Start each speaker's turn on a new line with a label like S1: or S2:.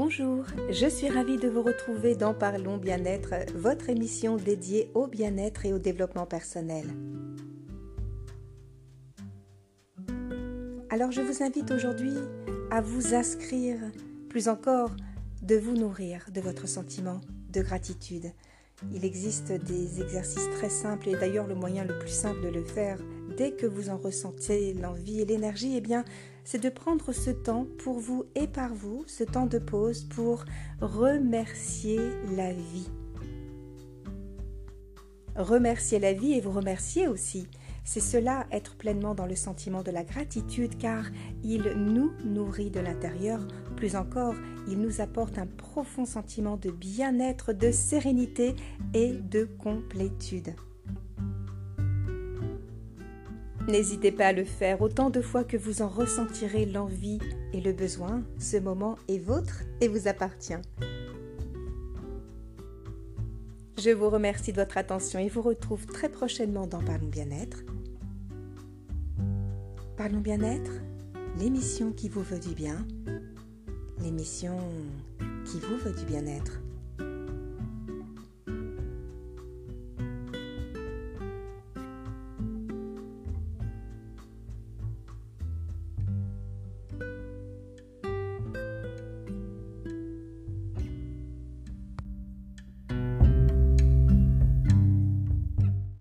S1: Je suis ravie de vous retrouver dans Parlons Bien-être, votre émission dédiée au bien-être et au développement personnel. Alors je vous invite aujourd'hui à vous inscrire, plus encore, de vous nourrir de votre sentiment de gratitude. Il existe des exercices très simples et d'ailleurs le moyen le plus simple de le faire dès que vous en ressentez l'envie et l'énergie, eh bien, c'est de prendre ce temps pour vous et par vous, ce temps de pause pour remercier la vie. Remercier la vie et vous remercier aussi. C'est cela être pleinement dans le sentiment de la gratitude car il nous nourrit de l'intérieur. Plus encore, il nous apporte un profond sentiment de bien-être, de sérénité et de complétude. N'hésitez pas à le faire autant de fois que vous en ressentirez l'envie et le besoin. Ce moment est vôtre et vous appartient. Je vous remercie de votre attention et vous retrouve très prochainement dans Parlons Bien-être. Parlons Bien-être, l'émission qui vous veut du bien, l'émission qui vous veut du bien-être.